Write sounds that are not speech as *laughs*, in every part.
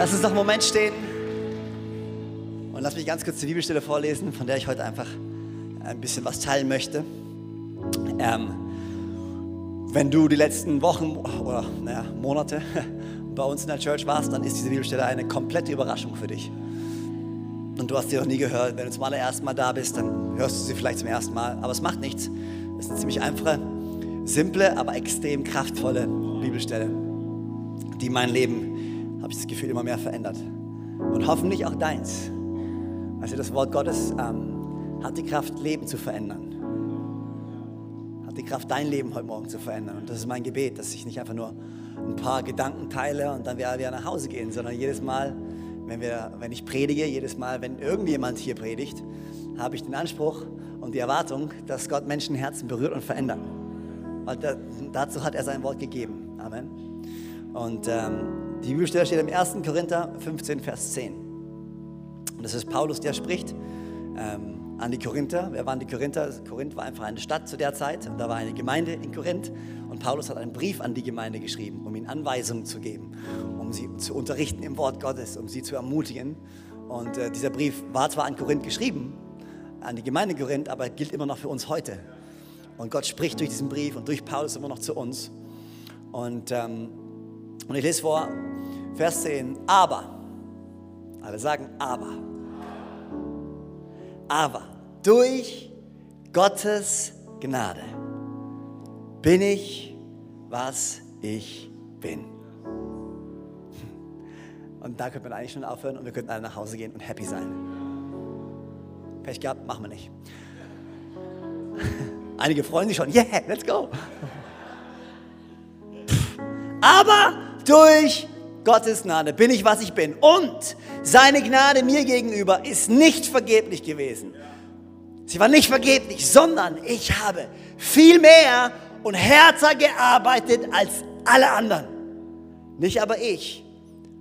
Lass uns noch einen Moment stehen und lass mich ganz kurz die Bibelstelle vorlesen, von der ich heute einfach ein bisschen was teilen möchte. Ähm, wenn du die letzten Wochen oder naja, Monate *laughs* bei uns in der Church warst, dann ist diese Bibelstelle eine komplette Überraschung für dich. Und du hast sie noch nie gehört. Wenn du zum allerersten Mal da bist, dann hörst du sie vielleicht zum ersten Mal. Aber es macht nichts. Es ist eine ziemlich einfache, simple, aber extrem kraftvolle Bibelstelle, die mein Leben, habe ich das Gefühl, immer mehr verändert. Und hoffentlich auch deins. Also das Wort Gottes ähm, hat die Kraft, Leben zu verändern. Hat die Kraft, dein Leben heute Morgen zu verändern. Und das ist mein Gebet, dass ich nicht einfach nur ein paar Gedanken teile und dann wieder nach Hause gehen, sondern jedes Mal, wenn, wir, wenn ich predige, jedes Mal, wenn irgendjemand hier predigt, habe ich den Anspruch und die Erwartung, dass Gott Menschenherzen berührt und verändert. Weil da, dazu hat er sein Wort gegeben. Amen. Und ähm, die Bibelstelle steht im 1. Korinther 15, Vers 10. Und das ist Paulus, der spricht ähm, an die Korinther. Wer waren die Korinther? Korinth war einfach eine Stadt zu der Zeit. Und da war eine Gemeinde in Korinth. Und Paulus hat einen Brief an die Gemeinde geschrieben, um ihnen Anweisungen zu geben, um sie zu unterrichten im Wort Gottes, um sie zu ermutigen. Und äh, dieser Brief war zwar an Korinth geschrieben, an die Gemeinde Korinth, aber gilt immer noch für uns heute. Und Gott spricht durch diesen Brief und durch Paulus immer noch zu uns. Und, ähm, und ich lese vor, Vers 10, aber, alle sagen aber, aber durch Gottes Gnade bin ich, was ich bin. Und da könnte man eigentlich schon aufhören und wir könnten alle nach Hause gehen und happy sein. Pech gehabt, machen wir nicht. *laughs* Einige freuen sich schon, yeah, let's go. Aber durch Gottes Gnade bin ich, was ich bin. Und seine Gnade mir gegenüber ist nicht vergeblich gewesen. Sie war nicht vergeblich, sondern ich habe viel mehr und härter gearbeitet als alle anderen. Nicht aber ich,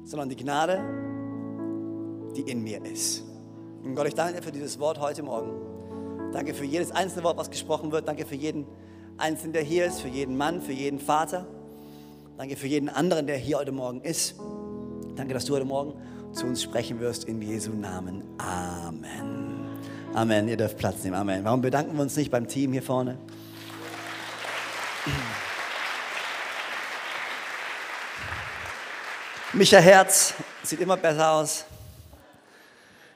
sondern die Gnade, die in mir ist. Und Gott, ich danke dir für dieses Wort heute Morgen. Danke für jedes einzelne Wort, was gesprochen wird. Danke für jeden Einzelnen, der hier ist, für jeden Mann, für jeden Vater. Danke für jeden anderen, der hier heute Morgen ist. Danke, dass du heute Morgen zu uns sprechen wirst in Jesu Namen. Amen. Amen. Ihr dürft Platz nehmen. Amen. Warum bedanken wir uns nicht beim Team hier vorne? Micha Herz sieht immer besser aus.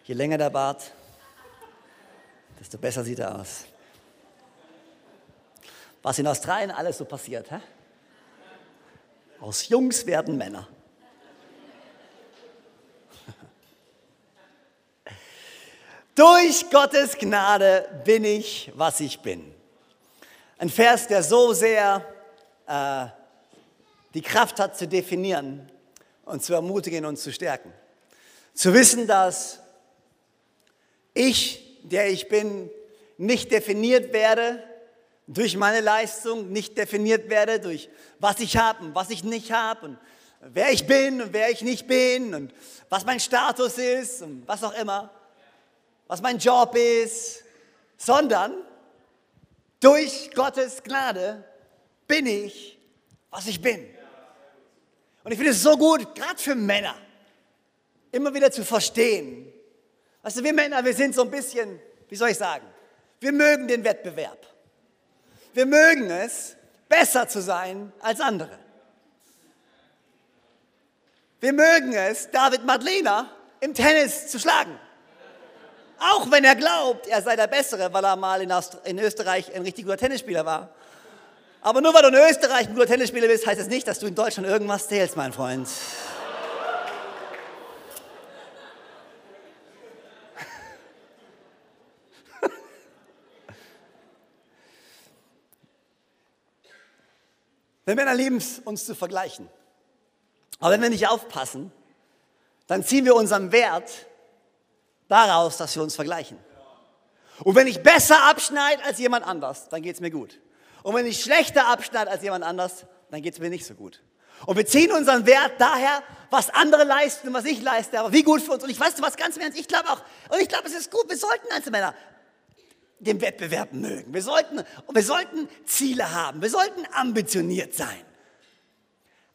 Je länger der Bart, desto besser sieht er aus. Was in Australien alles so passiert, hä? Aus Jungs werden Männer. *laughs* Durch Gottes Gnade bin ich, was ich bin. Ein Vers, der so sehr äh, die Kraft hat zu definieren und zu ermutigen und zu stärken. Zu wissen, dass ich, der ich bin, nicht definiert werde durch meine Leistung, nicht definiert werde durch was ich habe und was ich nicht habe und wer ich bin und wer ich nicht bin und was mein Status ist und was auch immer, was mein Job ist, sondern durch Gottes Gnade bin ich, was ich bin. Und ich finde es so gut, gerade für Männer, immer wieder zu verstehen. Weißt du, wir Männer, wir sind so ein bisschen, wie soll ich sagen, wir mögen den Wettbewerb. Wir mögen es, besser zu sein als andere. Wir mögen es, David Madlena im Tennis zu schlagen. Auch wenn er glaubt, er sei der Bessere, weil er mal in, in Österreich ein richtig guter Tennisspieler war. Aber nur weil du in Österreich ein guter Tennisspieler bist, heißt es das nicht, dass du in Deutschland irgendwas zählst, mein Freund. Wir Männer lieben es, uns zu vergleichen. Aber wenn wir nicht aufpassen, dann ziehen wir unseren Wert daraus, dass wir uns vergleichen. Und wenn ich besser abschneide als jemand anders, dann geht es mir gut. Und wenn ich schlechter abschneide als jemand anders, dann geht es mir nicht so gut. Und wir ziehen unseren Wert daher, was andere leisten und was ich leiste, aber wie gut für uns. Und ich weiß was ganz im Ernst, ich glaube auch, und ich glaube, es ist gut, wir sollten als Männer den Wettbewerb mögen. Wir sollten, wir sollten Ziele haben, wir sollten ambitioniert sein.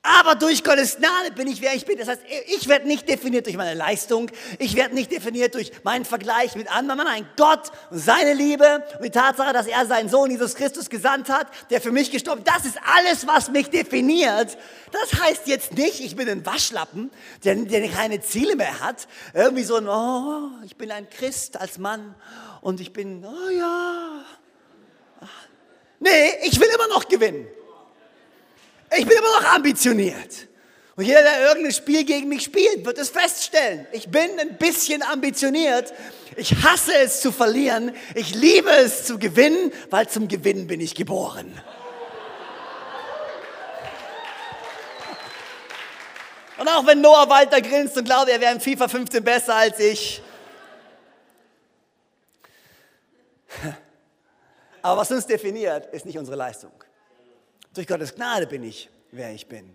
Aber durch Gottes Gnade bin ich, wer ich bin. Das heißt, ich werde nicht definiert durch meine Leistung. Ich werde nicht definiert durch meinen Vergleich mit anderen. Nein, Gott und seine Liebe und die Tatsache, dass er seinen Sohn Jesus Christus gesandt hat, der für mich gestorben das ist alles, was mich definiert. Das heißt jetzt nicht, ich bin ein Waschlappen, der, der keine Ziele mehr hat. Irgendwie so oh, ich bin ein Christ als Mann und ich bin, oh ja. Nee, ich will immer noch gewinnen. Ich bin immer noch ambitioniert. Und jeder, der irgendein Spiel gegen mich spielt, wird es feststellen. Ich bin ein bisschen ambitioniert. Ich hasse es zu verlieren. Ich liebe es zu gewinnen, weil zum Gewinnen bin ich geboren. Und auch wenn Noah Walter grinst und glaubt, er wäre im FIFA 15 besser als ich. Aber was uns definiert, ist nicht unsere Leistung. Durch Gottes Gnade bin ich, wer ich bin.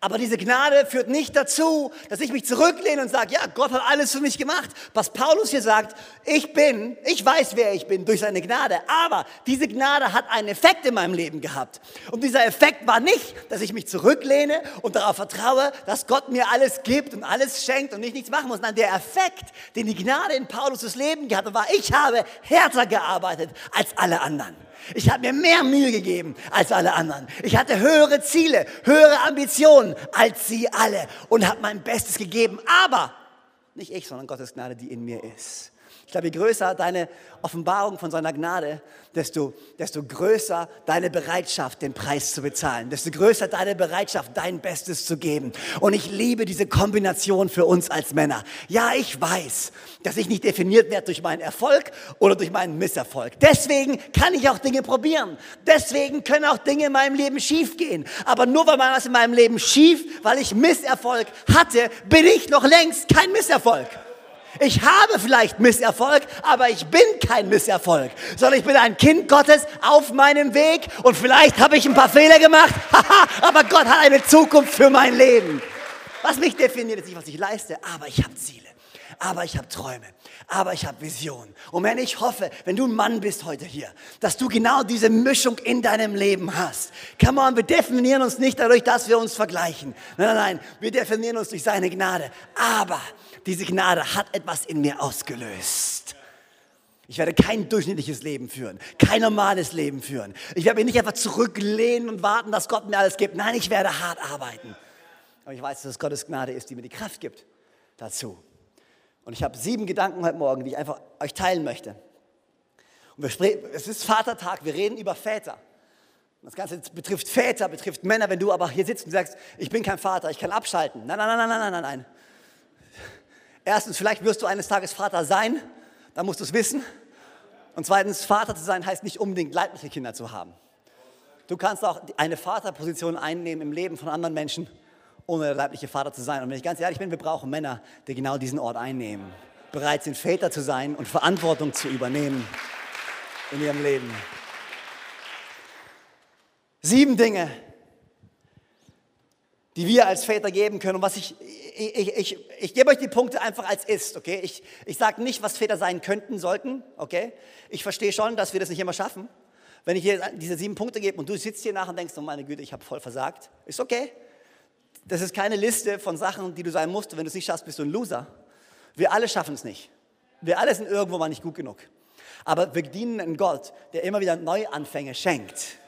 Aber diese Gnade führt nicht dazu, dass ich mich zurücklehne und sage, ja, Gott hat alles für mich gemacht. Was Paulus hier sagt, ich bin, ich weiß, wer ich bin durch seine Gnade. Aber diese Gnade hat einen Effekt in meinem Leben gehabt. Und dieser Effekt war nicht, dass ich mich zurücklehne und darauf vertraue, dass Gott mir alles gibt und alles schenkt und ich nichts machen muss. Nein, der Effekt, den die Gnade in Paulus' Leben gehabt hat, war, ich habe härter gearbeitet als alle anderen. Ich habe mir mehr Mühe gegeben als alle anderen. Ich hatte höhere Ziele, höhere Ambitionen als sie alle und habe mein Bestes gegeben. Aber nicht ich, sondern Gottes Gnade, die in mir ist. Glaube, je größer deine Offenbarung von seiner Gnade, desto, desto größer deine Bereitschaft, den Preis zu bezahlen, desto größer deine Bereitschaft, dein Bestes zu geben. Und ich liebe diese Kombination für uns als Männer. Ja, ich weiß, dass ich nicht definiert werde durch meinen Erfolg oder durch meinen Misserfolg. Deswegen kann ich auch Dinge probieren. Deswegen können auch Dinge in meinem Leben schiefgehen. Aber nur weil man was in meinem Leben schief, weil ich Misserfolg hatte, bin ich noch längst kein Misserfolg. Ich habe vielleicht Misserfolg, aber ich bin kein Misserfolg, sondern ich bin ein Kind Gottes auf meinem Weg und vielleicht habe ich ein paar Fehler gemacht, *laughs* aber Gott hat eine Zukunft für mein Leben. Was mich definiert, ist nicht, was ich leiste, aber ich habe Ziele, aber ich habe Träume, aber ich habe Visionen. Und wenn ich hoffe, wenn du ein Mann bist heute hier, dass du genau diese Mischung in deinem Leben hast. Come on, wir definieren uns nicht dadurch, dass wir uns vergleichen. Nein, nein, nein, wir definieren uns durch seine Gnade. Aber diese Gnade hat etwas in mir ausgelöst. Ich werde kein durchschnittliches Leben führen, kein normales Leben führen. Ich werde mich nicht einfach zurücklehnen und warten, dass Gott mir alles gibt. Nein, ich werde hart arbeiten. Aber ich weiß, dass es Gottes Gnade ist, die mir die Kraft gibt dazu. Und ich habe sieben Gedanken heute Morgen, die ich einfach euch teilen möchte. Und wir, es ist Vatertag, wir reden über Väter. Das Ganze betrifft Väter, betrifft Männer. Wenn du aber hier sitzt und sagst, ich bin kein Vater, ich kann abschalten. Nein, nein, nein, nein, nein, nein, nein. Erstens, vielleicht wirst du eines Tages Vater sein, dann musst du es wissen. Und zweitens, Vater zu sein heißt nicht unbedingt leibliche Kinder zu haben. Du kannst auch eine Vaterposition einnehmen im Leben von anderen Menschen, ohne der leibliche Vater zu sein. Und wenn ich ganz ehrlich bin, wir brauchen Männer, die genau diesen Ort einnehmen, bereit sind, Väter zu sein und Verantwortung zu übernehmen in ihrem Leben. Sieben Dinge, die wir als Väter geben können. Und was ich, ich, ich, ich gebe euch die Punkte einfach als ist, okay? Ich, ich sage nicht, was Väter sein könnten, sollten, okay? Ich verstehe schon, dass wir das nicht immer schaffen. Wenn ich dir diese sieben Punkte gebe und du sitzt hier nach und denkst, oh meine Güte, ich habe voll versagt, ist okay. Das ist keine Liste von Sachen, die du sein musst. Wenn du es nicht schaffst, bist du ein Loser. Wir alle schaffen es nicht. Wir alle sind irgendwo mal nicht gut genug. Aber wir dienen einen Gott, der immer wieder Neuanfänge schenkt.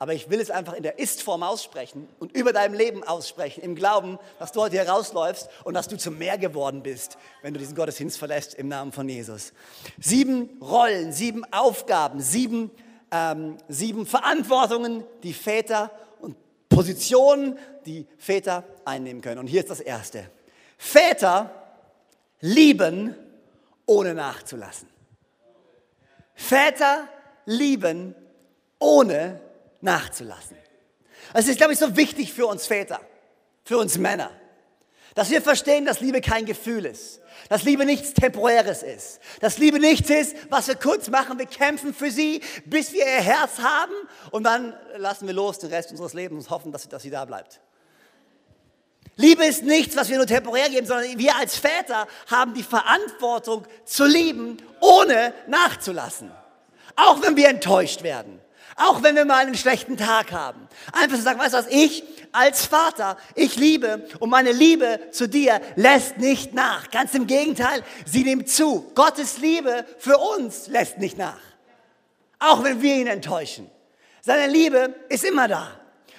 Aber ich will es einfach in der Ist-Form aussprechen und über deinem Leben aussprechen, im Glauben, dass du heute hier rausläufst und dass du zum Meer geworden bist, wenn du diesen Gottesdienst verlässt im Namen von Jesus. Sieben Rollen, sieben Aufgaben, sieben, ähm, sieben Verantwortungen, die Väter Positionen, die Väter einnehmen können. Und hier ist das Erste. Väter lieben, ohne nachzulassen. Väter lieben, ohne nachzulassen. Das ist, glaube ich, so wichtig für uns Väter, für uns Männer, dass wir verstehen, dass Liebe kein Gefühl ist, dass Liebe nichts Temporäres ist, dass Liebe nichts ist, was wir kurz machen. Wir kämpfen für sie, bis wir ihr Herz haben und dann lassen wir los den Rest unseres Lebens und hoffen, dass sie, dass sie da bleibt. Liebe ist nichts, was wir nur temporär geben, sondern wir als Väter haben die Verantwortung zu lieben, ohne nachzulassen. Auch wenn wir enttäuscht werden. Auch wenn wir mal einen schlechten Tag haben. Einfach zu sagen, weißt du was, ich als Vater, ich liebe und meine Liebe zu dir lässt nicht nach. Ganz im Gegenteil, sie nimmt zu. Gottes Liebe für uns lässt nicht nach. Auch wenn wir ihn enttäuschen. Seine Liebe ist immer da.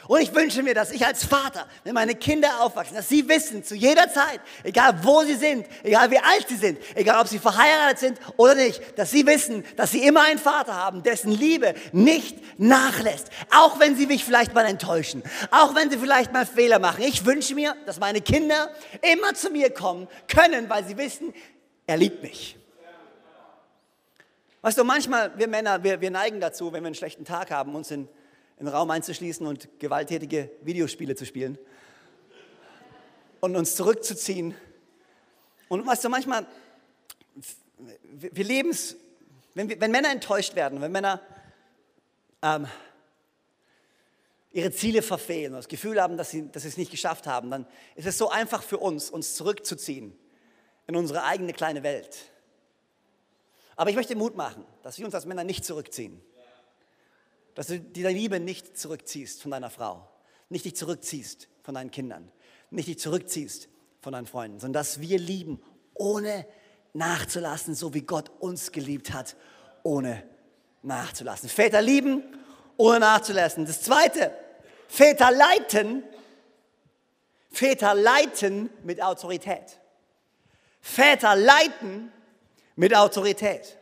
Und ich wünsche mir, dass ich als Vater, wenn meine Kinder aufwachsen, dass sie wissen, zu jeder Zeit, egal wo sie sind, egal wie alt sie sind, egal ob sie verheiratet sind oder nicht, dass sie wissen, dass sie immer einen Vater haben, dessen Liebe nicht nachlässt. Auch wenn sie mich vielleicht mal enttäuschen, auch wenn sie vielleicht mal Fehler machen. Ich wünsche mir, dass meine Kinder immer zu mir kommen können, weil sie wissen, er liebt mich. Weißt du, manchmal, wir Männer, wir, wir neigen dazu, wenn wir einen schlechten Tag haben, uns in in den Raum einzuschließen und gewalttätige Videospiele zu spielen und uns zurückzuziehen. Und weißt du, manchmal, wir leben es, wenn, wenn, Männer enttäuscht werden, wenn Männer ähm, ihre Ziele verfehlen, das Gefühl haben, dass sie, dass sie es nicht geschafft haben, dann ist es so einfach für uns, uns zurückzuziehen in unsere eigene kleine Welt. Aber ich möchte Mut machen, dass wir uns als Männer nicht zurückziehen dass du die Liebe nicht zurückziehst von deiner Frau, nicht dich zurückziehst von deinen Kindern, nicht dich zurückziehst von deinen Freunden, sondern dass wir lieben, ohne nachzulassen, so wie Gott uns geliebt hat, ohne nachzulassen. Väter lieben, ohne nachzulassen. Das Zweite, Väter leiten, Väter leiten mit Autorität. Väter leiten mit Autorität.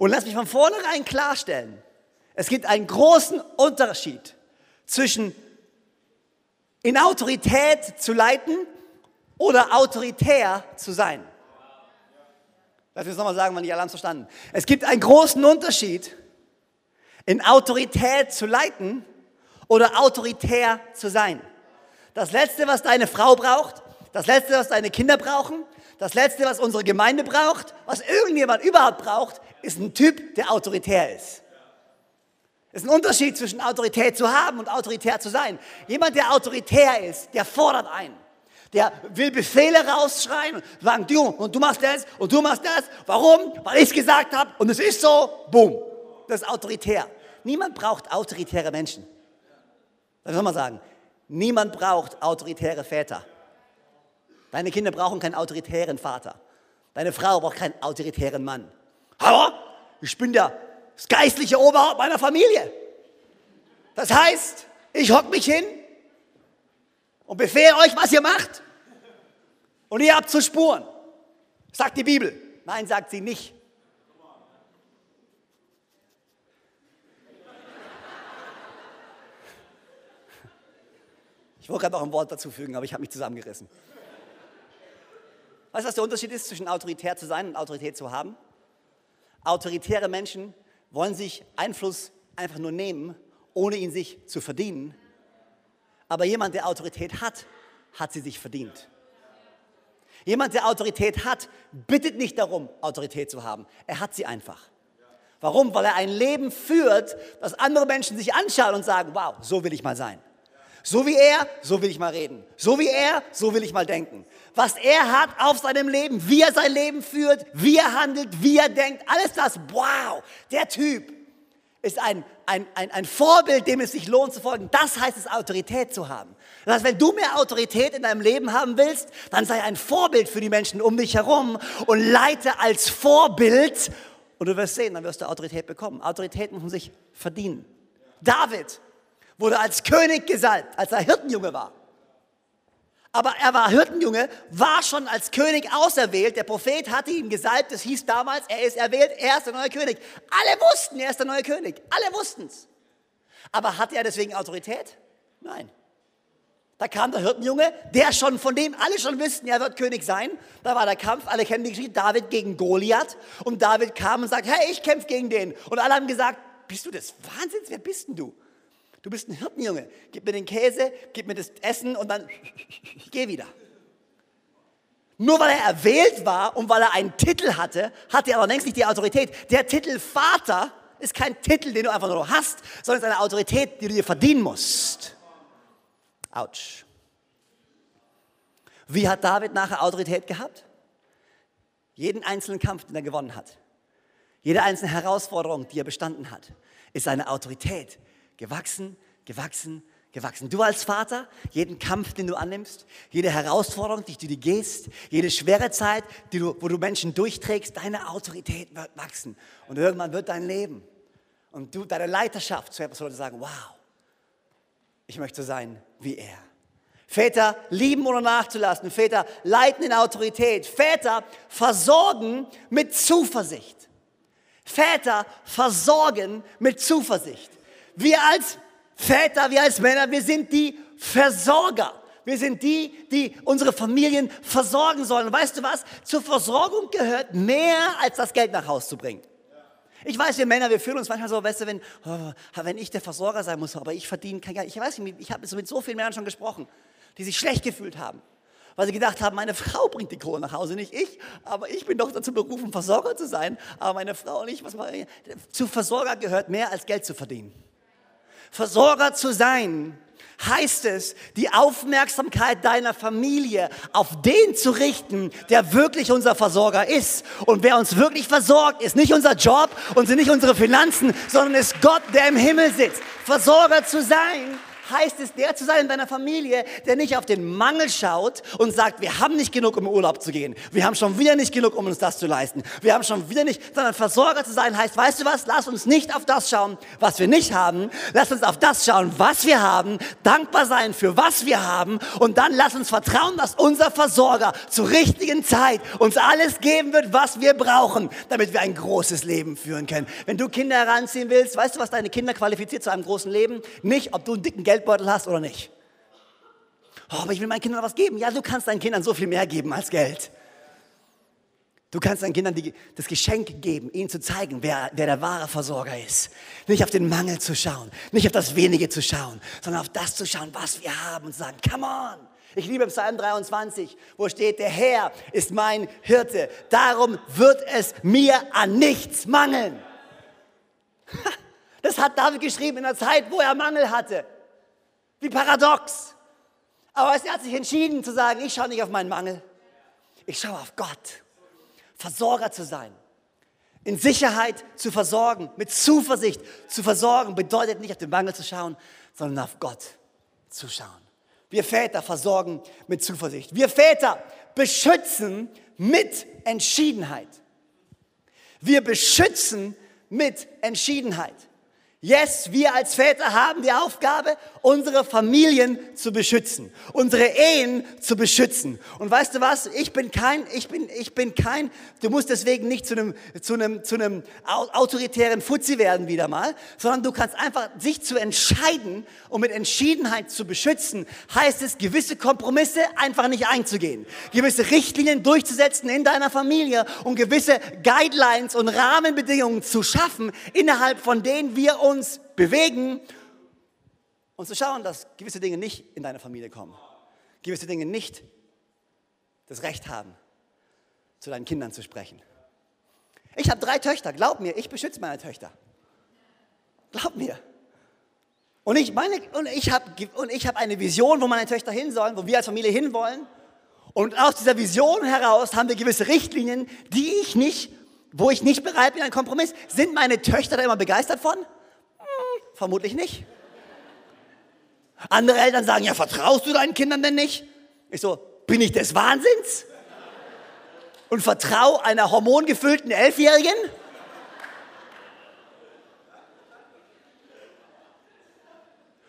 Und lass mich von vornherein klarstellen, es gibt einen großen Unterschied zwischen in Autorität zu leiten oder autoritär zu sein. Lass mich nochmal sagen, weil nicht alle haben verstanden. Es gibt einen großen Unterschied in Autorität zu leiten oder autoritär zu sein. Das Letzte, was deine Frau braucht, das Letzte, was deine Kinder brauchen, das Letzte, was unsere Gemeinde braucht, was irgendjemand überhaupt braucht, ist ein Typ, der autoritär ist. Es ist ein Unterschied zwischen Autorität zu haben und autoritär zu sein. Jemand, der autoritär ist, der fordert ein. Der will Befehle rausschreien und sagen, du, und du machst das und du machst das. Warum? Weil ich es gesagt habe und es ist so. Boom. Das ist autoritär. Niemand braucht autoritäre Menschen. Das soll man sagen. Niemand braucht autoritäre Väter. Deine Kinder brauchen keinen autoritären Vater. Deine Frau braucht keinen autoritären Mann. Aber ich bin der das geistliche Oberhaupt meiner Familie. Das heißt, ich hock mich hin und befehle euch, was ihr macht. Und ihr habt zu spuren. Sagt die Bibel. Nein, sagt sie nicht. Ich wollte gerade noch ein Wort dazu fügen, aber ich habe mich zusammengerissen. Weißt du, was der Unterschied ist zwischen autoritär zu sein und Autorität zu haben? Autoritäre Menschen wollen sich Einfluss einfach nur nehmen, ohne ihn sich zu verdienen. Aber jemand, der Autorität hat, hat sie sich verdient. Jemand, der Autorität hat, bittet nicht darum, Autorität zu haben. Er hat sie einfach. Warum? Weil er ein Leben führt, das andere Menschen sich anschauen und sagen, wow, so will ich mal sein. So wie er, so will ich mal reden. So wie er, so will ich mal denken. Was er hat auf seinem Leben, wie er sein Leben führt, wie er handelt, wie er denkt, alles das, wow, der Typ ist ein, ein, ein, ein Vorbild, dem es sich lohnt zu folgen. Das heißt es, Autorität zu haben. Das heißt, wenn du mehr Autorität in deinem Leben haben willst, dann sei ein Vorbild für die Menschen um dich herum und leite als Vorbild und du wirst sehen, dann wirst du Autorität bekommen. Autorität muss man sich verdienen. David wurde als König gesalbt, als er Hirtenjunge war. Aber er war Hirtenjunge, war schon als König auserwählt. Der Prophet hatte ihn gesalbt. Das hieß damals, er ist erwählt, er ist der neue König. Alle wussten, er ist der neue König. Alle wussten es. Aber hatte er deswegen Autorität? Nein. Da kam der Hirtenjunge, der schon, von dem alle schon wussten, er wird König sein. Da war der Kampf, alle kennen die Geschichte, David gegen Goliath. Und David kam und sagt, hey, ich kämpfe gegen den. Und alle haben gesagt, bist du des Wahnsinns? Wer bist denn du? Du bist ein Hirtenjunge. Gib mir den Käse, gib mir das Essen und dann *laughs* gehe wieder. Nur weil er erwählt war und weil er einen Titel hatte, hatte er aber längst nicht die Autorität. Der Titel Vater ist kein Titel, den du einfach nur hast, sondern ist eine Autorität, die du dir verdienen musst. Autsch. Wie hat David nachher Autorität gehabt? Jeden einzelnen Kampf, den er gewonnen hat, jede einzelne Herausforderung, die er bestanden hat, ist eine Autorität, gewachsen, gewachsen, gewachsen. Du als Vater, jeden Kampf, den du annimmst, jede Herausforderung, die du dir gehst, jede schwere Zeit, die du, wo du Menschen durchträgst, deine Autorität wird wachsen. Und irgendwann wird dein Leben und du, deine Leiterschaft zu etwas, wo du sagen, wow, ich möchte sein wie er. Väter lieben oder nachzulassen. Väter leiten in Autorität. Väter versorgen mit Zuversicht. Väter versorgen mit Zuversicht. Wir als Väter, wir als Männer, wir sind die Versorger. Wir sind die, die unsere Familien versorgen sollen. Und weißt du was? Zur Versorgung gehört mehr als das Geld nach Hause zu bringen. Ich weiß, wir Männer, wir fühlen uns manchmal so, weißt du, wenn, oh, wenn ich der Versorger sein muss, aber ich verdiene kein Geld. Ich weiß nicht, ich habe mit so vielen Männern schon gesprochen, die sich schlecht gefühlt haben, weil sie gedacht haben, meine *laughs* Frau bringt die Kohle nach Hause, nicht ich, aber ich bin doch dazu berufen, Versorger zu sein, aber meine Frau nicht. Was mache ich? Zu Versorger gehört mehr als Geld zu verdienen. Versorger zu sein heißt es, die Aufmerksamkeit deiner Familie auf den zu richten, der wirklich unser Versorger ist. Und wer uns wirklich versorgt, ist nicht unser Job und sind nicht unsere Finanzen, sondern ist Gott, der im Himmel sitzt. Versorger zu sein heißt es, der zu sein in deiner Familie, der nicht auf den Mangel schaut und sagt, wir haben nicht genug, um Urlaub zu gehen. Wir haben schon wieder nicht genug, um uns das zu leisten. Wir haben schon wieder nicht, sondern Versorger zu sein heißt, weißt du was, lass uns nicht auf das schauen, was wir nicht haben. Lass uns auf das schauen, was wir haben, dankbar sein für was wir haben und dann lass uns vertrauen, dass unser Versorger zur richtigen Zeit uns alles geben wird, was wir brauchen, damit wir ein großes Leben führen können. Wenn du Kinder heranziehen willst, weißt du, was deine Kinder qualifiziert zu einem großen Leben? Nicht, ob du einen dicken Geld Geldbeutel hast oder nicht. Oh, aber ich will meinen Kindern was geben. Ja, du kannst deinen Kindern so viel mehr geben als Geld. Du kannst deinen Kindern die, das Geschenk geben, ihnen zu zeigen, wer, wer der wahre Versorger ist. Nicht auf den Mangel zu schauen, nicht auf das Wenige zu schauen, sondern auf das zu schauen, was wir haben und zu sagen, come on. Ich liebe Psalm 23, wo steht, der Herr ist mein Hirte, darum wird es mir an nichts mangeln. *laughs* Das hat David geschrieben in der Zeit, wo er Mangel hatte. Wie paradox. Aber er hat sich entschieden zu sagen, ich schaue nicht auf meinen Mangel. Ich schaue auf Gott. Versorger zu sein. In Sicherheit zu versorgen, mit Zuversicht zu versorgen, bedeutet nicht auf den Mangel zu schauen, sondern auf Gott zu schauen. Wir Väter versorgen mit Zuversicht. Wir Väter beschützen mit Entschiedenheit. Wir beschützen mit Entschiedenheit. Yes, wir als Väter haben die Aufgabe, unsere Familien zu beschützen, unsere Ehen zu beschützen. Und weißt du was? Ich bin kein, ich bin, ich bin kein, du musst deswegen nicht zu einem, zu einem, zu einem autoritären Fuzzi werden wieder mal, sondern du kannst einfach sich zu entscheiden und mit Entschiedenheit zu beschützen, heißt es, gewisse Kompromisse einfach nicht einzugehen, gewisse Richtlinien durchzusetzen in deiner Familie und gewisse Guidelines und Rahmenbedingungen zu schaffen, innerhalb von denen wir uns uns bewegen und zu schauen, dass gewisse Dinge nicht in deine Familie kommen. Gewisse Dinge nicht das Recht haben, zu deinen Kindern zu sprechen. Ich habe drei Töchter, glaub mir, ich beschütze meine Töchter. Glaub mir. Und ich, ich habe hab eine Vision, wo meine Töchter hin sollen, wo wir als Familie hinwollen. Und aus dieser Vision heraus haben wir gewisse Richtlinien, die ich nicht, wo ich nicht bereit bin, einen Kompromiss. Sind meine Töchter da immer begeistert von? Vermutlich nicht. Andere Eltern sagen, ja, vertraust du deinen Kindern denn nicht? Ich so, bin ich des Wahnsinns? Und vertrau einer hormongefüllten Elfjährigen?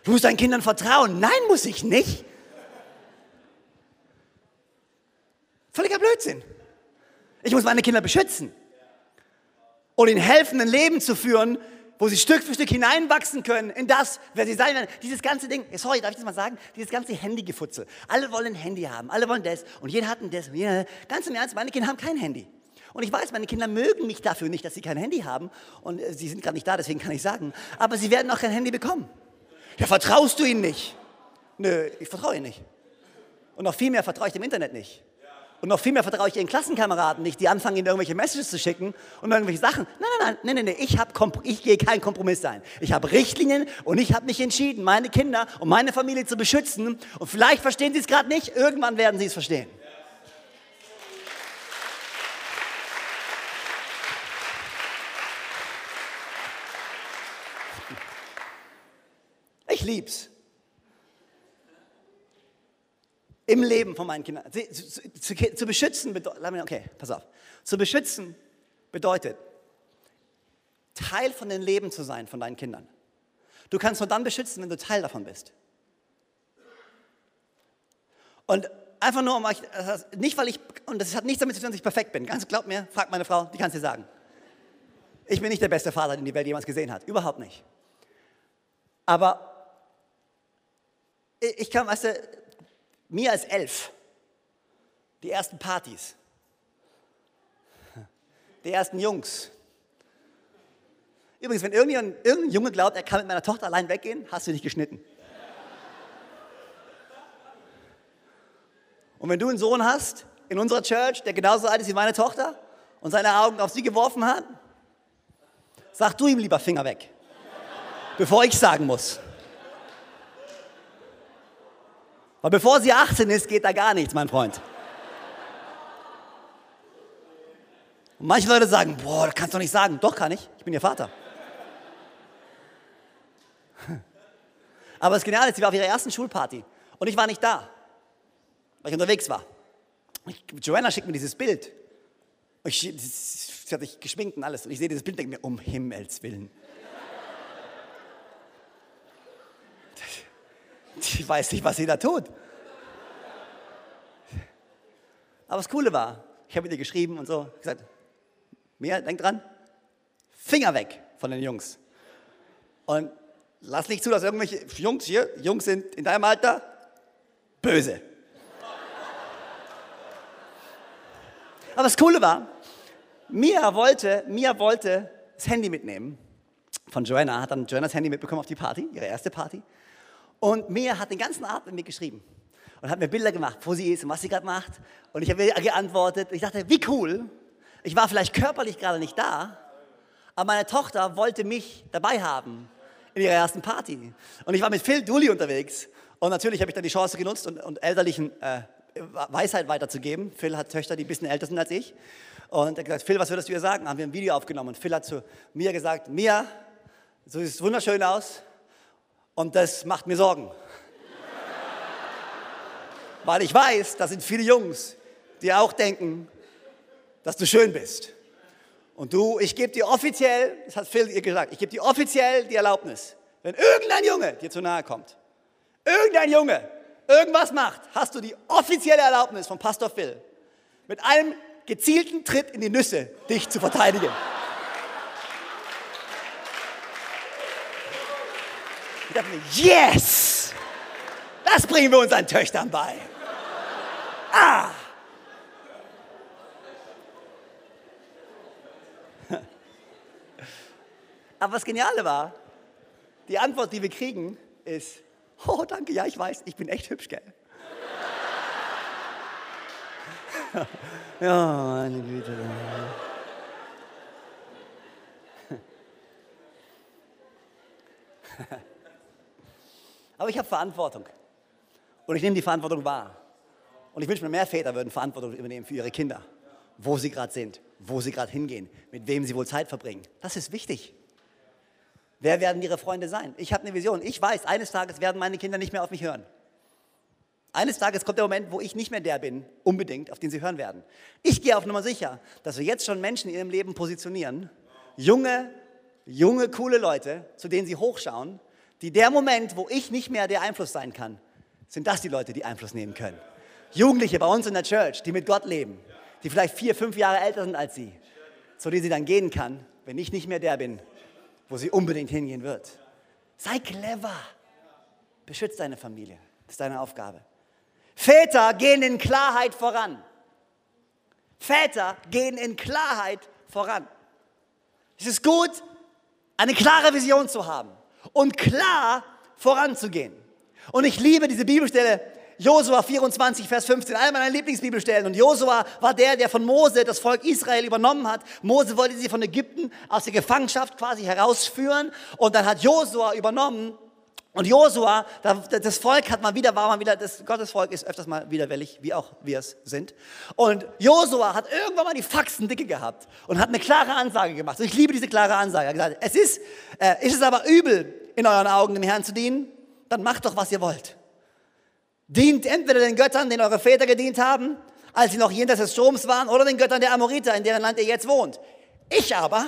Du musst deinen Kindern vertrauen. Nein, muss ich nicht. Völliger Blödsinn. Ich muss meine Kinder beschützen und ihnen helfen, ein Leben zu führen, wo sie Stück für Stück hineinwachsen können in das, wer sie sein werden. Dieses ganze Ding, sorry, darf ich das mal sagen? Dieses ganze Handygefutzel. Alle wollen ein Handy haben, alle wollen das und jeder hat ein das. Jeder. Ganz im Ernst, meine Kinder haben kein Handy. Und ich weiß, meine Kinder mögen mich dafür nicht, dass sie kein Handy haben. Und äh, sie sind gerade nicht da, deswegen kann ich sagen. Aber sie werden auch kein Handy bekommen. Ja, vertraust du ihnen nicht? Nö, ich vertraue ihnen nicht. Und noch viel mehr vertraue ich dem Internet nicht. Und noch viel mehr vertraue ich ihren Klassenkameraden nicht, die anfangen, ihnen irgendwelche Messages zu schicken und irgendwelche Sachen. Nein, nein, nein, nein, nein, ich, ich gehe keinen Kompromiss ein. Ich habe Richtlinien und ich habe mich entschieden, meine Kinder und meine Familie zu beschützen. Und vielleicht verstehen sie es gerade nicht, irgendwann werden sie es verstehen. Ich lieb's. Im Leben von meinen Kindern. Zu, zu, zu, zu beschützen bedeutet, okay, pass auf. Zu beschützen bedeutet, Teil von dem Leben zu sein von deinen Kindern. Du kannst nur dann beschützen, wenn du Teil davon bist. Und einfach nur um euch, nicht weil ich, und das hat nichts damit zu tun, dass ich perfekt bin. Ganz glaubt mir, fragt meine Frau, die kann es dir sagen. Ich bin nicht der beste Vater, den die Welt jemals gesehen hat. Überhaupt nicht. Aber ich kann, weißt du, mir als elf, die ersten Partys, die ersten Jungs. Übrigens, wenn irgendjemand, irgendein Junge glaubt, er kann mit meiner Tochter allein weggehen, hast du dich geschnitten. Und wenn du einen Sohn hast in unserer Church, der genauso alt ist wie meine Tochter und seine Augen auf sie geworfen hat, sag du ihm lieber Finger weg, bevor ich sagen muss. Weil bevor sie 18 ist, geht da gar nichts, mein Freund. Und manche Leute sagen, boah, das kannst du nicht sagen. Doch, kann ich. Ich bin ihr Vater. Aber das Geniale ist, sie war auf ihrer ersten Schulparty und ich war nicht da, weil ich unterwegs war. Ich, Joanna schickt mir dieses Bild. Ich, sie hat sich geschminkt und alles. Und ich sehe dieses Bild und denke mir, um Himmels Willen. Ich weiß nicht, was sie da tut. Aber das Coole war, ich habe mit ihr geschrieben und so, gesagt, Mia, denk dran, Finger weg von den Jungs. Und lass nicht zu, dass irgendwelche Jungs hier, Jungs sind in deinem Alter, böse. Aber das Coole war, Mia wollte, Mia wollte das Handy mitnehmen von Joanna, hat dann Joannas Handy mitbekommen auf die Party, ihre erste Party. Und Mia hat den ganzen Abend mit geschrieben und hat mir Bilder gemacht, wo sie ist und was sie gerade macht. Und ich habe geantwortet. Ich dachte, wie cool. Ich war vielleicht körperlich gerade nicht da, aber meine Tochter wollte mich dabei haben in ihrer ersten Party. Und ich war mit Phil Dooley unterwegs. Und natürlich habe ich dann die Chance genutzt und, und elterlichen äh, Weisheit weiterzugeben. Phil hat Töchter, die ein bisschen älter sind als ich. Und er hat gesagt, Phil, was würdest du ihr sagen? Haben wir ein Video aufgenommen. Und Phil hat zu mir gesagt, Mia, so sieht es wunderschön aus. Und das macht mir Sorgen. Weil ich weiß, da sind viele Jungs, die auch denken, dass du schön bist. Und du, ich gebe dir offiziell, das hat Phil ihr gesagt, ich gebe dir offiziell die Erlaubnis, wenn irgendein Junge dir zu nahe kommt, irgendein Junge irgendwas macht, hast du die offizielle Erlaubnis von Pastor Phil, mit einem gezielten Tritt in die Nüsse dich zu verteidigen. Ich dachte mir, yes! Das bringen wir unseren Töchtern bei. Ah! *laughs* Aber was Geniale war, die Antwort, die wir kriegen, ist, oh danke, ja, ich weiß, ich bin echt hübsch, gell? *laughs* ja, meine Güte. Aber ich habe Verantwortung. Und ich nehme die Verantwortung wahr. Und ich wünsche mir, mehr Väter würden Verantwortung übernehmen für ihre Kinder. Wo sie gerade sind, wo sie gerade hingehen, mit wem sie wohl Zeit verbringen. Das ist wichtig. Wer werden ihre Freunde sein? Ich habe eine Vision. Ich weiß, eines Tages werden meine Kinder nicht mehr auf mich hören. Eines Tages kommt der Moment, wo ich nicht mehr der bin, unbedingt, auf den sie hören werden. Ich gehe auf Nummer sicher, dass wir jetzt schon Menschen in ihrem Leben positionieren, junge, junge, coole Leute, zu denen sie hochschauen, die der Moment, wo ich nicht mehr der Einfluss sein kann, sind das die Leute, die Einfluss nehmen können. Jugendliche bei uns in der Church, die mit Gott leben, die vielleicht vier, fünf Jahre älter sind als sie, zu denen sie dann gehen kann, wenn ich nicht mehr der bin, wo sie unbedingt hingehen wird. Sei clever. Beschütze deine Familie. Das ist deine Aufgabe. Väter gehen in Klarheit voran. Väter gehen in Klarheit voran. Es ist gut, eine klare Vision zu haben und klar voranzugehen. Und ich liebe diese Bibelstelle, Josua 24, Vers 15, eine meiner Lieblingsbibelstellen. Und Josua war der, der von Mose das Volk Israel übernommen hat. Mose wollte sie von Ägypten aus der Gefangenschaft quasi herausführen. Und dann hat Josua übernommen. Und Josua, das Volk hat mal wieder, war mal wieder, das Gottes Volk ist öfters mal widerwillig, wie auch wir es sind. Und Josua hat irgendwann mal die Faxen dicke gehabt und hat eine klare Ansage gemacht. Und ich liebe diese klare Ansage. Er hat gesagt, es ist, äh, ist es aber übel, in euren Augen dem Herrn zu dienen? dann macht doch, was ihr wollt. Dient entweder den Göttern, denen eure Väter gedient haben, als sie noch jenseits des Stroms waren, oder den Göttern der Amoriter, in deren Land ihr jetzt wohnt. Ich aber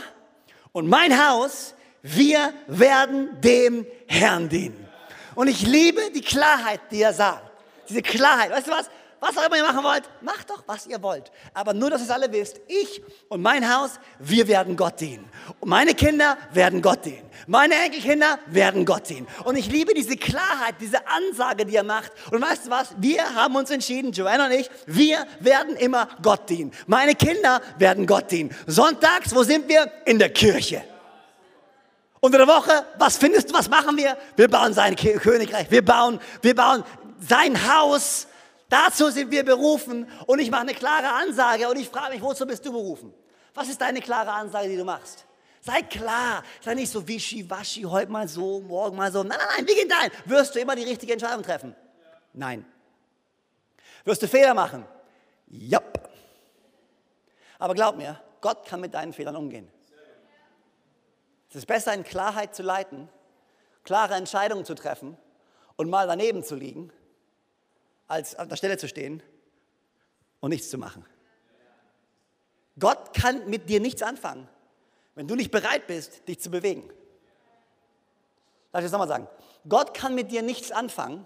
und mein Haus, wir werden dem Herrn dienen. Und ich liebe die Klarheit, die er sagt. Diese Klarheit. Weißt du was? Was auch immer ihr machen wollt, macht doch, was ihr wollt. Aber nur, dass ihr es alle wisst, ich und mein Haus, wir werden Gott dienen. Und meine Kinder werden Gott dienen. Meine Enkelkinder werden Gott dienen. Und ich liebe diese Klarheit, diese Ansage, die er macht. Und weißt du was? Wir haben uns entschieden, Joanna und ich, wir werden immer Gott dienen. Meine Kinder werden Gott dienen. Sonntags, wo sind wir? In der Kirche. Unter der Woche, was findest du, was machen wir? Wir bauen sein Königreich. Wir bauen, wir bauen sein Haus Dazu sind wir berufen und ich mache eine klare Ansage und ich frage mich, wozu bist du berufen? Was ist deine klare Ansage, die du machst? Sei klar, sei nicht so wischiwaschi, heute mal so, morgen mal so. Nein, nein, nein, wie geht dein? Wirst du immer die richtige Entscheidung treffen? Nein. Wirst du Fehler machen? Ja. Aber glaub mir, Gott kann mit deinen Fehlern umgehen. Es ist besser, in Klarheit zu leiten, klare Entscheidungen zu treffen und mal daneben zu liegen, als an der Stelle zu stehen und nichts zu machen. Gott kann mit dir nichts anfangen, wenn du nicht bereit bist, dich zu bewegen. Lass ich das nochmal sagen. Gott kann mit dir nichts anfangen,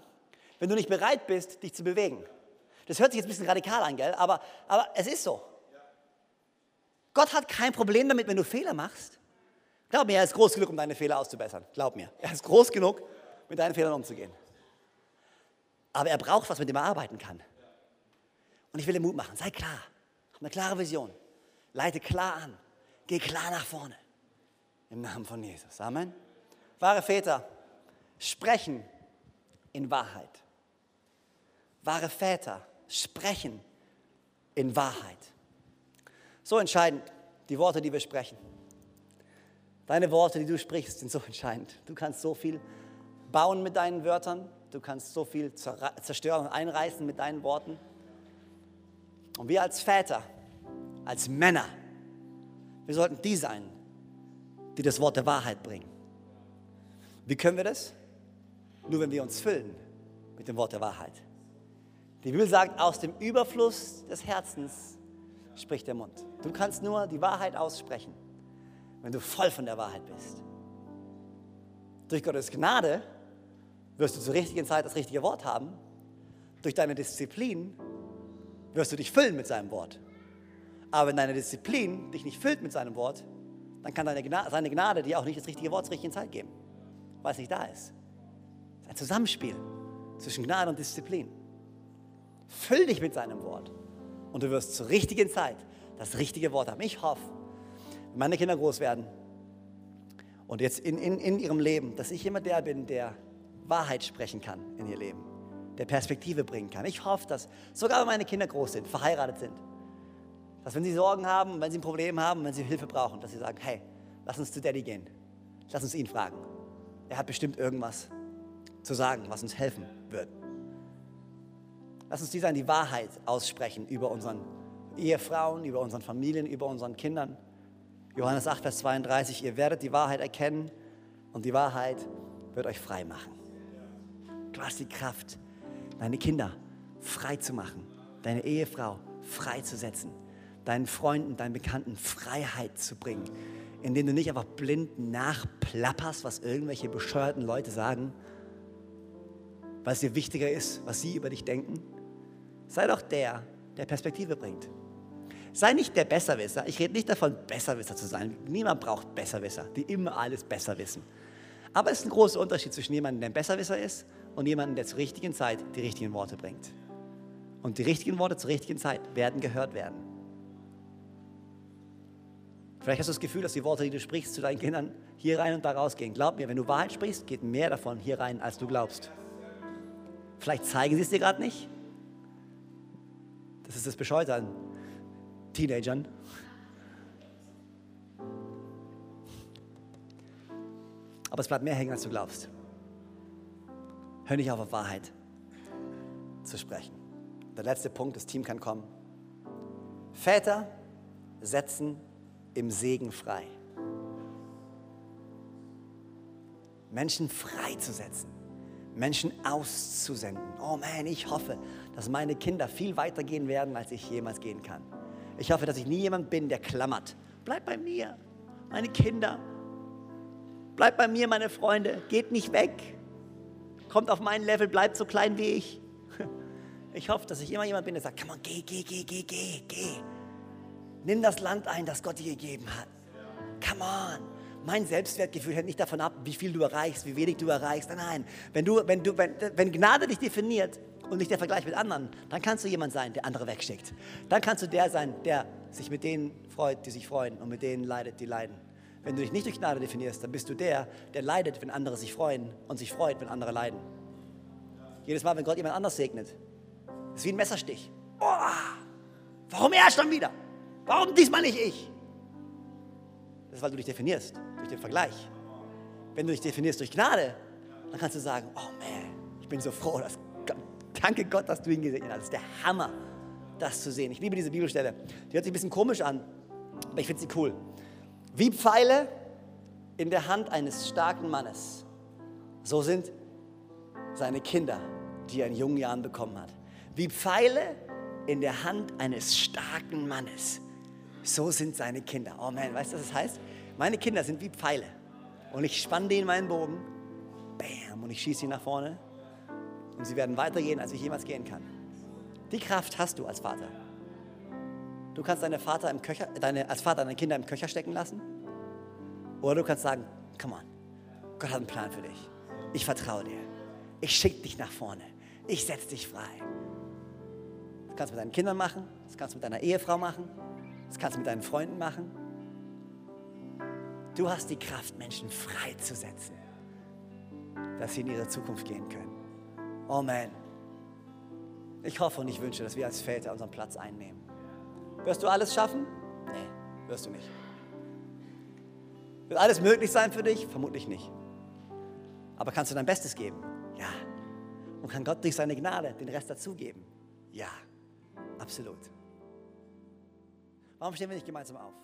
wenn du nicht bereit bist, dich zu bewegen. Das hört sich jetzt ein bisschen radikal an, gell? Aber, aber es ist so. Gott hat kein Problem damit, wenn du Fehler machst. Glaub mir, er ist groß genug, um deine Fehler auszubessern. Glaub mir, er ist groß genug, mit deinen Fehlern umzugehen. Aber er braucht was, mit dem er arbeiten kann. Und ich will dir Mut machen. Sei klar. Hab eine klare Vision. Leite klar an. Geh klar nach vorne. Im Namen von Jesus. Amen. Wahre Väter sprechen in Wahrheit. Wahre Väter sprechen in Wahrheit. So entscheidend, die Worte, die wir sprechen. Deine Worte, die du sprichst, sind so entscheidend. Du kannst so viel bauen mit deinen Wörtern. Du kannst so viel zerstören und einreißen mit deinen Worten. Und wir als Väter, als Männer, wir sollten die sein, die das Wort der Wahrheit bringen. Wie können wir das? Nur wenn wir uns füllen mit dem Wort der Wahrheit. Die Bibel sagt, aus dem Überfluss des Herzens spricht der Mund. Du kannst nur die Wahrheit aussprechen, wenn du voll von der Wahrheit bist. Durch Gottes Gnade wirst du zur richtigen Zeit das richtige Wort haben. Durch deine Disziplin wirst du dich füllen mit seinem Wort. Aber wenn deine Disziplin dich nicht füllt mit seinem Wort, dann kann deine Gnade, seine Gnade dir auch nicht das richtige Wort zur richtigen Zeit geben, weil es nicht da ist. Es ist ein Zusammenspiel zwischen Gnade und Disziplin. Füll dich mit seinem Wort und du wirst zur richtigen Zeit das richtige Wort haben. Ich hoffe, wenn meine Kinder groß werden und jetzt in, in, in ihrem Leben, dass ich immer der bin, der Wahrheit sprechen kann in ihr Leben, der Perspektive bringen kann. Ich hoffe, dass sogar wenn meine Kinder groß sind, verheiratet sind, dass wenn sie Sorgen haben, wenn sie ein Problem haben, wenn sie Hilfe brauchen, dass sie sagen, hey, lass uns zu Daddy gehen. Lass uns ihn fragen. Er hat bestimmt irgendwas zu sagen, was uns helfen wird. Lass uns die sein, die Wahrheit aussprechen über unseren Ehefrauen, über unseren Familien, über unseren Kindern. Johannes 8, Vers 32, ihr werdet die Wahrheit erkennen und die Wahrheit wird euch frei machen. Du hast die Kraft, deine Kinder frei zu machen, deine Ehefrau freizusetzen, deinen Freunden, deinen Bekannten Freiheit zu bringen, indem du nicht einfach blind nachplapperst, was irgendwelche bescheuerten Leute sagen, es dir wichtiger ist, was sie über dich denken. Sei doch der, der Perspektive bringt. Sei nicht der Besserwisser. Ich rede nicht davon, Besserwisser zu sein. Niemand braucht Besserwisser, die immer alles besser wissen. Aber es ist ein großer Unterschied zwischen jemandem, der ein Besserwisser ist und jemandem, der zur richtigen Zeit die richtigen Worte bringt. Und die richtigen Worte zur richtigen Zeit werden gehört werden. Vielleicht hast du das Gefühl, dass die Worte, die du sprichst zu deinen Kindern, hier rein und da rausgehen. Glaub mir, wenn du Wahrheit sprichst, geht mehr davon hier rein, als du glaubst. Vielleicht zeigen sie es dir gerade nicht. Das ist das Bescheute an Teenagern. Aber es bleibt mehr hängen, als du glaubst. Hör nicht auf, auf Wahrheit zu sprechen. Der letzte Punkt, das Team kann kommen. Väter setzen im Segen frei. Menschen freizusetzen. Menschen auszusenden. Oh man, ich hoffe, dass meine Kinder viel weiter gehen werden, als ich jemals gehen kann. Ich hoffe, dass ich nie jemand bin, der klammert. Bleib bei mir, meine Kinder. Bleib bei mir, meine Freunde. Geht nicht weg. Kommt auf mein Level, bleibt so klein wie ich. *laughs* Ich hoffe, dass ich immer jemand bin, der sagt, komm on, geh, geh, geh, geh, geh, geh. Nimm das Land ein, das Gott dir gegeben hat. Come on. Mein Selbstwertgefühl hängt nicht davon ab, wie viel du erreichst, wie wenig du erreichst. Nein, nein. Wenn, du, wenn, du, wenn, wenn Gnade dich definiert und nicht der Vergleich mit anderen, dann kannst du jemand sein, der andere wegschickt. Dann kannst du der sein, der sich mit denen freut, die sich freuen und mit denen leidet, die leiden. Wenn du dich nicht durch Gnade definierst, dann bist du der, der leidet, wenn andere sich freuen und sich freut, wenn andere leiden. Jedes Mal, wenn Gott jemand anders segnet, ist wie ein Messerstich. Oh, warum er schon wieder? Warum diesmal nicht ich? Das ist, weil du dich definierst durch den Vergleich. Wenn du dich definierst durch Gnade, dann kannst du sagen, oh man, ich bin so froh, dass, danke Gott, dass du ihn gesegnet hast. Das ist der Hammer, das zu sehen. Ich liebe diese Bibelstelle. Die hört sich ein bisschen komisch an, aber ich finde sie cool. Wie Pfeile in der Hand eines starken Mannes, so sind seine Kinder, die er in jungen Jahren bekommen hat. Wie Pfeile in der Hand eines starken Mannes, so sind seine Kinder. Oh man, weißt du, was das heißt? Meine Kinder sind wie Pfeile. Und ich spanne denen meinen Bogen, bam, und ich schieße sie nach vorne. Und sie werden weitergehen, als ich jemals gehen kann. Die Kraft hast du als Vater. Du kannst deine Vater im Köcher, deine, als Vater deine Kinder im Köcher stecken lassen. Oder du kannst sagen, come on, Gott hat einen Plan für dich. Ich vertraue dir. Ich schicke dich nach vorne. Ich setze dich frei. Das kannst du mit deinen Kindern machen, das kannst du mit deiner Ehefrau machen, das kannst du mit deinen Freunden machen. Du hast die Kraft, Menschen freizusetzen, dass sie in ihre Zukunft gehen können. Oh man. Ich hoffe und ich wünsche, dass wir als Väter unseren Platz einnehmen. Wirst du alles schaffen? Nee, wirst du nicht. Wird alles möglich sein für dich? Vermutlich nicht. Aber kannst du dein Bestes geben? Ja. Und kann Gott durch seine Gnade den Rest dazugeben? Ja, absolut. Warum stehen wir nicht gemeinsam auf?